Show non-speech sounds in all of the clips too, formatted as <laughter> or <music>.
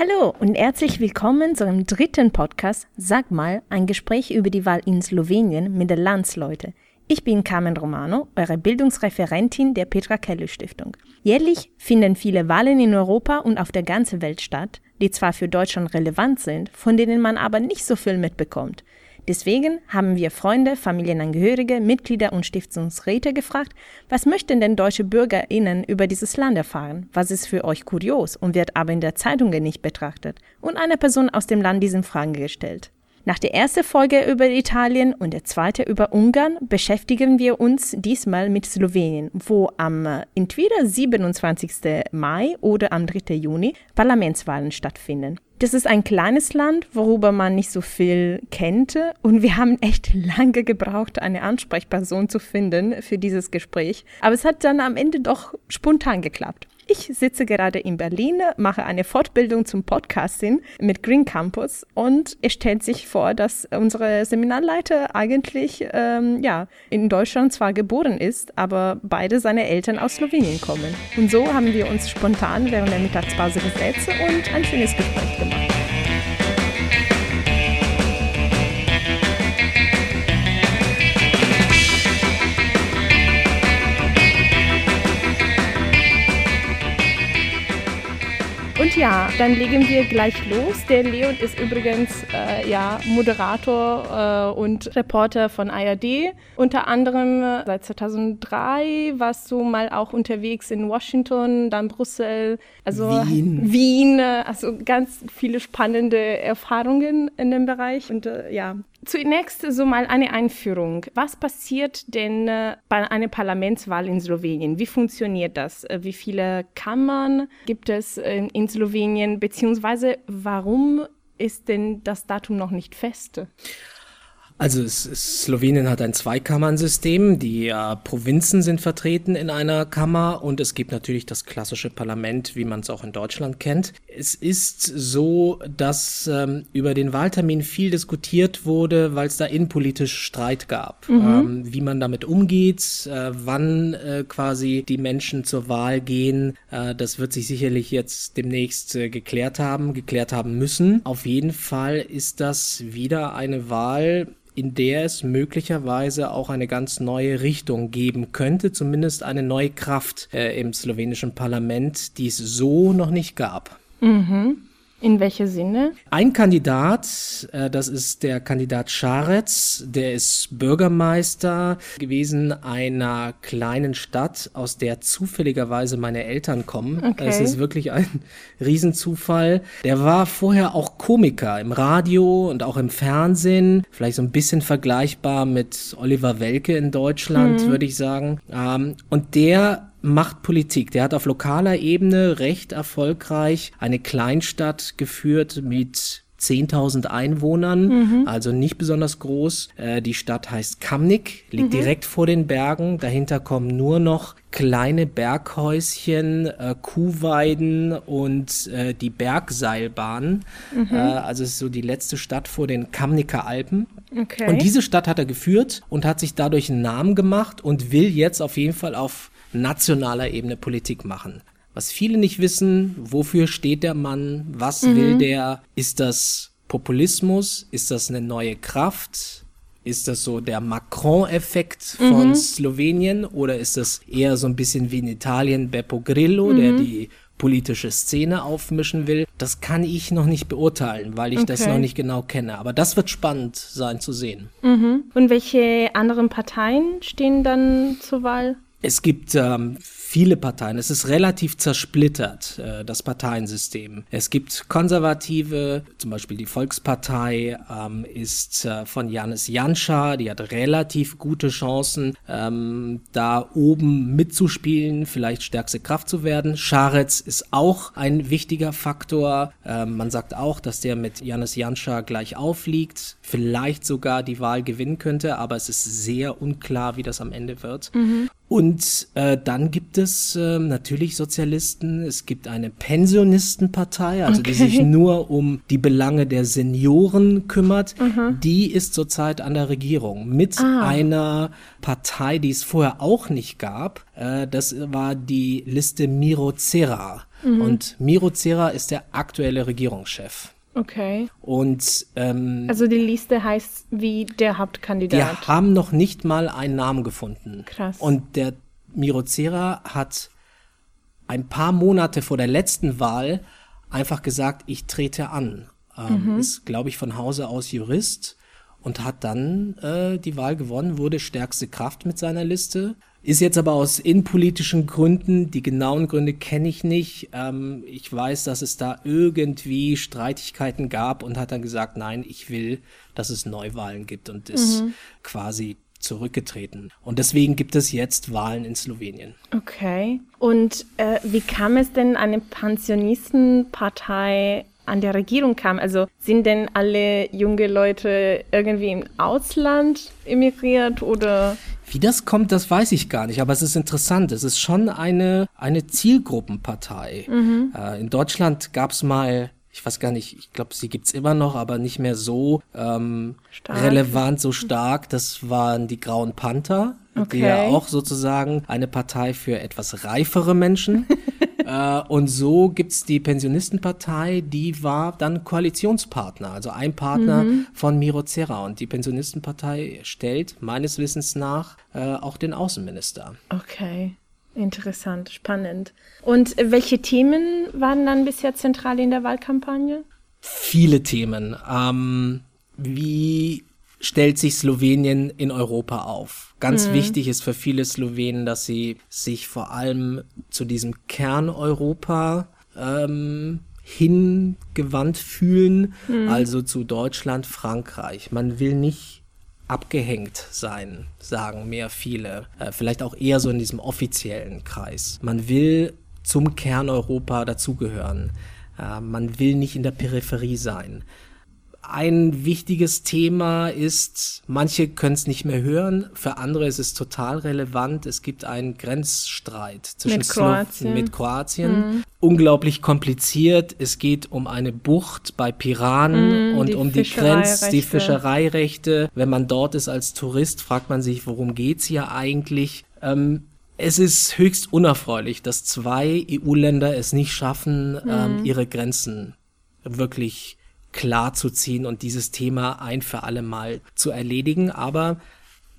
Hallo und herzlich willkommen zu einem dritten Podcast Sag mal, ein Gespräch über die Wahl in Slowenien mit den Landsleute. Ich bin Carmen Romano, eure Bildungsreferentin der Petra Kelly Stiftung. Jährlich finden viele Wahlen in Europa und auf der ganzen Welt statt, die zwar für Deutschland relevant sind, von denen man aber nicht so viel mitbekommt. Deswegen haben wir Freunde, Familienangehörige, Mitglieder und Stiftungsräte gefragt, was möchten denn deutsche BürgerInnen über dieses Land erfahren? Was ist für euch kurios und wird aber in der Zeitungen nicht betrachtet? Und eine Person aus dem Land diesen Fragen gestellt. Nach der ersten Folge über Italien und der zweiten über Ungarn beschäftigen wir uns diesmal mit Slowenien, wo am äh, entweder 27. Mai oder am 3. Juni Parlamentswahlen stattfinden. Das ist ein kleines Land, worüber man nicht so viel kennt. Und wir haben echt lange gebraucht, eine Ansprechperson zu finden für dieses Gespräch. Aber es hat dann am Ende doch spontan geklappt. Ich sitze gerade in Berlin, mache eine Fortbildung zum Podcasting mit Green Campus und es stellt sich vor, dass unsere Seminarleiter eigentlich ähm, ja, in Deutschland zwar geboren ist, aber beide seine Eltern aus Slowenien kommen. Und so haben wir uns spontan während der Mittagspause gesetzt und ein schönes Gespräch gemacht. Dann legen wir gleich los. Der Leon ist übrigens äh, ja, Moderator äh, und Reporter von ARD. Unter anderem äh, seit 2003 warst du mal auch unterwegs in Washington, dann Brüssel, also Wien. Wien äh, also ganz viele spannende Erfahrungen in dem Bereich. Und äh, ja, Zunächst so mal eine Einführung. Was passiert denn äh, bei einer Parlamentswahl in Slowenien? Wie funktioniert das? Äh, wie viele Kammern gibt es in Slowenien? Beziehungsweise warum ist denn das Datum noch nicht fest? Also es, es, Slowenien hat ein Zweikammernsystem. Die äh, Provinzen sind vertreten in einer Kammer und es gibt natürlich das klassische Parlament, wie man es auch in Deutschland kennt. Es ist so, dass ähm, über den Wahltermin viel diskutiert wurde, weil es da innenpolitisch Streit gab, mhm. ähm, wie man damit umgeht, äh, wann äh, quasi die Menschen zur Wahl gehen. Äh, das wird sich sicherlich jetzt demnächst äh, geklärt haben, geklärt haben müssen. Auf jeden Fall ist das wieder eine Wahl, in der es möglicherweise auch eine ganz neue Richtung geben könnte, zumindest eine neue Kraft äh, im slowenischen Parlament, die es so noch nicht gab. Mhm. In welche Sinne? Ein Kandidat, äh, das ist der Kandidat Scharez, der ist Bürgermeister gewesen einer kleinen Stadt, aus der zufälligerweise meine Eltern kommen. Okay. Es ist wirklich ein <laughs> Riesenzufall. Der war vorher auch Komiker im Radio und auch im Fernsehen, vielleicht so ein bisschen vergleichbar mit Oliver Welke in Deutschland, mhm. würde ich sagen. Ähm, und der macht Politik. Der hat auf lokaler Ebene recht erfolgreich eine Kleinstadt geführt mit 10.000 Einwohnern, mhm. also nicht besonders groß. Äh, die Stadt heißt Kamnik, liegt mhm. direkt vor den Bergen. Dahinter kommen nur noch kleine Berghäuschen, äh, Kuhweiden und äh, die Bergseilbahn. Mhm. Äh, also es ist so die letzte Stadt vor den Kamniker Alpen. Okay. Und diese Stadt hat er geführt und hat sich dadurch einen Namen gemacht und will jetzt auf jeden Fall auf nationaler Ebene Politik machen. Was viele nicht wissen, wofür steht der Mann, was mhm. will der, ist das Populismus, ist das eine neue Kraft, ist das so der Macron-Effekt von mhm. Slowenien oder ist das eher so ein bisschen wie in Italien Beppo Grillo, mhm. der die politische Szene aufmischen will? Das kann ich noch nicht beurteilen, weil ich okay. das noch nicht genau kenne. Aber das wird spannend sein zu sehen. Mhm. Und welche anderen Parteien stehen dann zur Wahl? Es gibt ähm, viele Parteien. Es ist relativ zersplittert, äh, das Parteiensystem. Es gibt Konservative, zum Beispiel die Volkspartei ähm, ist äh, von Janis Janscha, die hat relativ gute Chancen, ähm, da oben mitzuspielen, vielleicht stärkste Kraft zu werden. Scharez ist auch ein wichtiger Faktor. Ähm, man sagt auch, dass der mit Janis Janscha gleich aufliegt, vielleicht sogar die Wahl gewinnen könnte, aber es ist sehr unklar, wie das am Ende wird. Mhm. Und äh, dann gibt es äh, natürlich Sozialisten, es gibt eine Pensionistenpartei, also okay. die sich nur um die Belange der Senioren kümmert. Mhm. Die ist zurzeit an der Regierung mit ah. einer Partei, die es vorher auch nicht gab. Äh, das war die Liste Miro Cera. Mhm. Und Miro Cera ist der aktuelle Regierungschef. Okay. Und ähm, also die Liste heißt wie der Hauptkandidat. Wir haben noch nicht mal einen Namen gefunden. Krass. Und der Mirozera hat ein paar Monate vor der letzten Wahl einfach gesagt, ich trete an. Ähm, mhm. Ist, glaube ich, von Hause aus Jurist und hat dann äh, die Wahl gewonnen, wurde stärkste Kraft mit seiner Liste. Ist jetzt aber aus innenpolitischen Gründen, die genauen Gründe kenne ich nicht. Ähm, ich weiß, dass es da irgendwie Streitigkeiten gab und hat dann gesagt, nein, ich will, dass es Neuwahlen gibt und ist mhm. quasi zurückgetreten. Und deswegen gibt es jetzt Wahlen in Slowenien. Okay. Und äh, wie kam es denn eine Pensionistenpartei an der Regierung kam. Also sind denn alle junge Leute irgendwie im Ausland emigriert oder? Wie das kommt, das weiß ich gar nicht, aber es ist interessant. Es ist schon eine, eine Zielgruppenpartei. Mhm. Äh, in Deutschland gab es mal ich weiß gar nicht, ich glaube, sie gibt's immer noch, aber nicht mehr so ähm, relevant, so stark. Das waren die Grauen Panther, okay. die ja auch sozusagen eine Partei für etwas reifere Menschen. <laughs> Äh, und so gibt's die Pensionistenpartei, die war dann Koalitionspartner, also ein Partner mhm. von Miro Serra. Und die Pensionistenpartei stellt meines Wissens nach äh, auch den Außenminister. Okay. Interessant, spannend. Und welche Themen waren dann bisher zentral in der Wahlkampagne? Viele Themen. Ähm, wie stellt sich Slowenien in Europa auf. Ganz mhm. wichtig ist für viele Slowenen, dass sie sich vor allem zu diesem Kerneuropa ähm, hingewandt fühlen, mhm. also zu Deutschland, Frankreich. Man will nicht abgehängt sein, sagen mehr viele. Äh, vielleicht auch eher so in diesem offiziellen Kreis. Man will zum Kerneuropa dazugehören. Äh, man will nicht in der Peripherie sein ein wichtiges Thema ist, manche können es nicht mehr hören, für andere ist es total relevant. Es gibt einen Grenzstreit zwischen mit Kroatien. mit Kroatien. Mhm. Unglaublich kompliziert. Es geht um eine Bucht bei Piran mhm, und die um die Grenz, die Fischereirechte. Wenn man dort ist als Tourist, fragt man sich, worum geht's hier eigentlich? Ähm, es ist höchst unerfreulich, dass zwei EU-Länder es nicht schaffen, ähm, mhm. ähm, ihre Grenzen wirklich klar zu ziehen und dieses Thema ein für alle Mal zu erledigen. Aber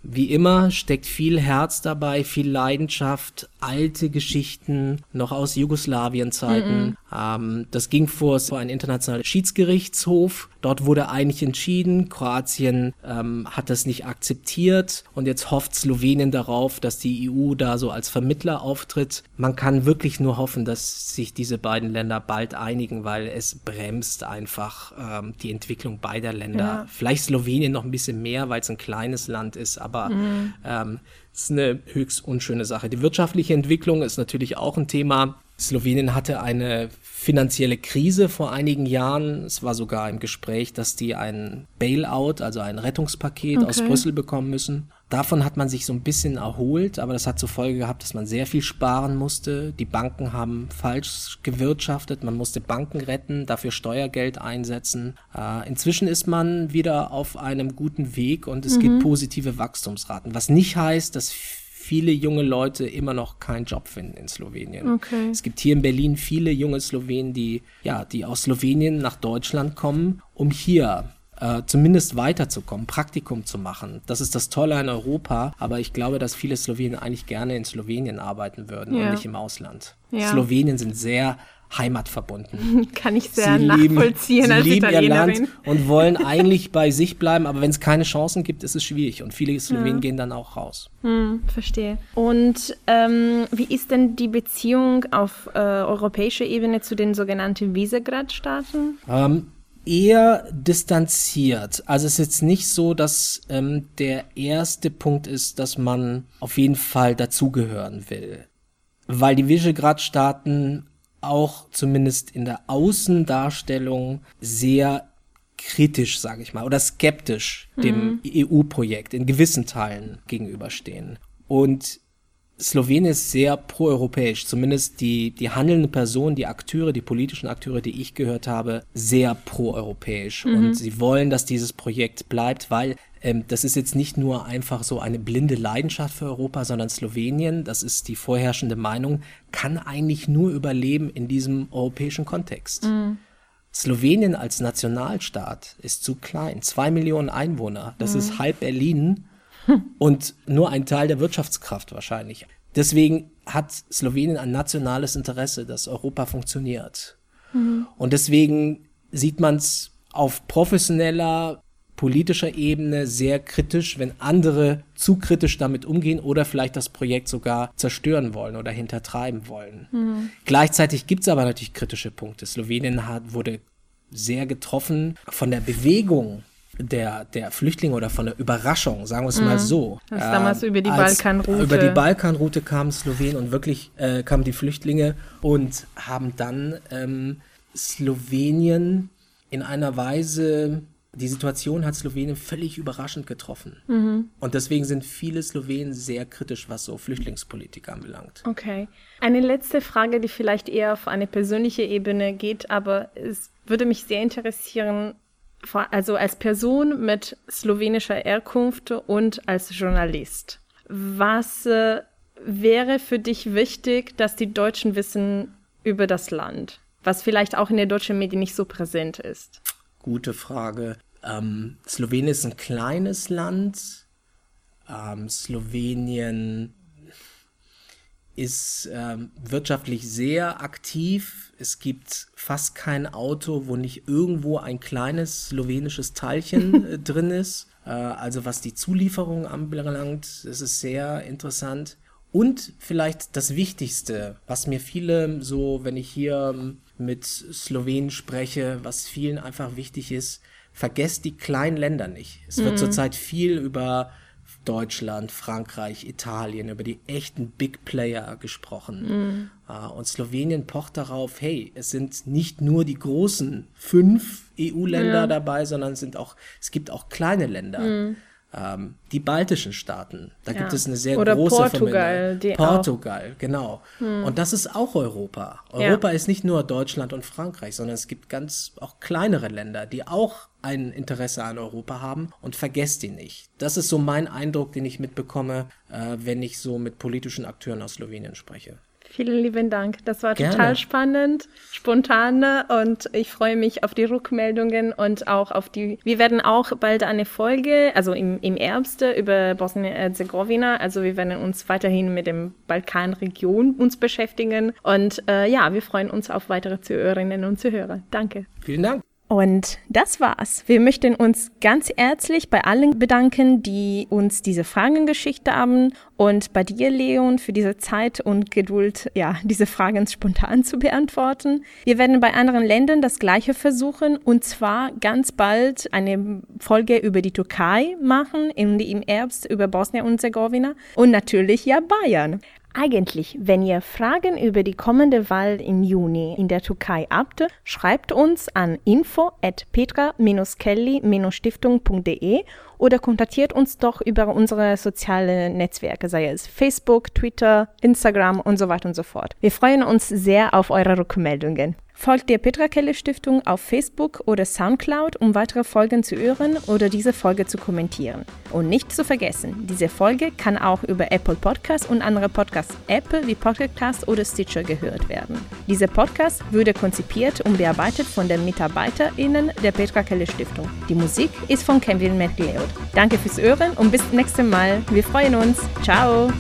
wie immer steckt viel Herz dabei, viel Leidenschaft, alte Geschichten noch aus Jugoslawien-Zeiten. Mm -mm. ähm, das ging vor so ein internationaler Schiedsgerichtshof. Dort wurde eigentlich entschieden, Kroatien ähm, hat das nicht akzeptiert und jetzt hofft Slowenien darauf, dass die EU da so als Vermittler auftritt. Man kann wirklich nur hoffen, dass sich diese beiden Länder bald einigen, weil es bremst einfach ähm, die Entwicklung beider Länder. Ja. Vielleicht Slowenien noch ein bisschen mehr, weil es ein kleines Land ist, aber mhm. ähm, es ist eine höchst unschöne Sache. Die wirtschaftliche Entwicklung ist natürlich auch ein Thema. Slowenien hatte eine finanzielle Krise vor einigen Jahren. Es war sogar im Gespräch, dass die ein Bailout, also ein Rettungspaket okay. aus Brüssel bekommen müssen. Davon hat man sich so ein bisschen erholt, aber das hat zur Folge gehabt, dass man sehr viel sparen musste. Die Banken haben falsch gewirtschaftet, man musste Banken retten, dafür Steuergeld einsetzen. Äh, inzwischen ist man wieder auf einem guten Weg und es mhm. gibt positive Wachstumsraten, was nicht heißt, dass viele junge Leute immer noch keinen Job finden in Slowenien. Okay. Es gibt hier in Berlin viele junge Slowenen, die ja, die aus Slowenien nach Deutschland kommen, um hier äh, zumindest weiterzukommen, Praktikum zu machen. Das ist das Tolle an Europa, aber ich glaube, dass viele Slowenen eigentlich gerne in Slowenien arbeiten würden ja. und nicht im Ausland. Ja. Slowenien sind sehr heimatverbunden. <laughs> Kann ich sehr sie nachvollziehen lieben, als sie lieben ihr Land und wollen <laughs> eigentlich bei sich bleiben, aber wenn es keine Chancen gibt, ist es schwierig und viele Slowenen ja. gehen dann auch raus. Hm, verstehe. Und ähm, wie ist denn die Beziehung auf äh, europäischer Ebene zu den sogenannten Visegrad-Staaten? Ähm, eher distanziert. Also es ist jetzt nicht so, dass ähm, der erste Punkt ist, dass man auf jeden Fall dazugehören will. Weil die Visegrad-Staaten auch zumindest in der Außendarstellung sehr kritisch, sage ich mal, oder skeptisch dem mhm. EU-Projekt in gewissen Teilen gegenüberstehen. Und Slowenien ist sehr proeuropäisch, zumindest die, die handelnden Personen, die Akteure, die politischen Akteure, die ich gehört habe, sehr proeuropäisch. Mhm. Und sie wollen, dass dieses Projekt bleibt, weil ähm, das ist jetzt nicht nur einfach so eine blinde Leidenschaft für Europa, sondern Slowenien, das ist die vorherrschende Meinung, kann eigentlich nur überleben in diesem europäischen Kontext. Mhm. Slowenien als Nationalstaat ist zu klein. Zwei Millionen Einwohner, das mhm. ist halb Berlin und nur ein Teil der Wirtschaftskraft wahrscheinlich. Deswegen hat Slowenien ein nationales Interesse, dass Europa funktioniert. Mhm. Und deswegen sieht man es auf professioneller, politischer Ebene sehr kritisch, wenn andere zu kritisch damit umgehen oder vielleicht das Projekt sogar zerstören wollen oder hintertreiben wollen. Mhm. Gleichzeitig gibt es aber natürlich kritische Punkte. Slowenien hat, wurde sehr getroffen von der Bewegung der, der Flüchtlinge oder von der Überraschung, sagen wir es mhm. mal so. Das äh, damals über die Balkanroute. Über die Balkanroute kamen Slowenien und wirklich äh, kamen die Flüchtlinge und haben dann ähm, Slowenien in einer Weise die Situation hat Slowenien völlig überraschend getroffen. Mhm. Und deswegen sind viele Slowenen sehr kritisch, was so Flüchtlingspolitik anbelangt. Okay. Eine letzte Frage, die vielleicht eher auf eine persönliche Ebene geht, aber es würde mich sehr interessieren, also als Person mit slowenischer Herkunft und als Journalist. Was äh, wäre für dich wichtig, dass die Deutschen wissen über das Land, was vielleicht auch in den deutschen Medien nicht so präsent ist? Gute Frage. Ähm, Slowenien ist ein kleines Land. Ähm, Slowenien ist ähm, wirtschaftlich sehr aktiv. Es gibt fast kein Auto, wo nicht irgendwo ein kleines slowenisches Teilchen <laughs> äh, drin ist. Äh, also was die Zulieferung anbelangt, das ist sehr interessant. Und vielleicht das Wichtigste, was mir viele so, wenn ich hier ähm, mit Slowenen spreche, was vielen einfach wichtig ist, vergesst die kleinen Länder nicht. Es wird mhm. zurzeit viel über Deutschland, Frankreich, Italien, über die echten Big Player gesprochen. Mhm. Uh, und Slowenien pocht darauf, hey, es sind nicht nur die großen fünf EU-Länder ja. dabei, sondern es sind auch, es gibt auch kleine Länder. Mhm ähm, die baltischen Staaten. Da ja. gibt es eine sehr Oder große Portugal. Portugal, auch. genau. Hm. Und das ist auch Europa. Europa ja. ist nicht nur Deutschland und Frankreich, sondern es gibt ganz auch kleinere Länder, die auch ein Interesse an Europa haben und vergesst die nicht. Das ist so mein Eindruck, den ich mitbekomme, äh, wenn ich so mit politischen Akteuren aus Slowenien spreche. Vielen lieben Dank. Das war Gerne. total spannend, spontan und ich freue mich auf die Rückmeldungen und auch auf die. Wir werden auch bald eine Folge, also im, im Herbst über Bosnien-Herzegowina. Also wir werden uns weiterhin mit dem Balkanregion uns beschäftigen und äh, ja, wir freuen uns auf weitere Zuhörerinnen und Zuhörer. Danke. Vielen Dank. Und das war's. Wir möchten uns ganz herzlich bei allen bedanken, die uns diese Fragen geschickt haben und bei dir, Leon, für diese Zeit und Geduld, ja, diese Fragen spontan zu beantworten. Wir werden bei anderen Ländern das Gleiche versuchen und zwar ganz bald eine Folge über die Türkei machen, im Herbst über Bosnien und Herzegowina und natürlich ja Bayern. Eigentlich, wenn ihr Fragen über die kommende Wahl im Juni in der Türkei habt, schreibt uns an info at petra-kelly-stiftung.de oder kontaktiert uns doch über unsere sozialen Netzwerke, sei es Facebook, Twitter, Instagram und so weiter und so fort. Wir freuen uns sehr auf eure Rückmeldungen. Folgt der Petra Kelle Stiftung auf Facebook oder Soundcloud, um weitere Folgen zu hören oder diese Folge zu kommentieren. Und nicht zu vergessen, diese Folge kann auch über Apple Podcasts und andere Podcast-Apps wie Podcast oder Stitcher gehört werden. Dieser Podcast wurde konzipiert und bearbeitet von den MitarbeiterInnen der Petra Kelle Stiftung. Die Musik ist von Kevin McLeod. Danke fürs Hören und bis zum nächsten Mal. Wir freuen uns. Ciao!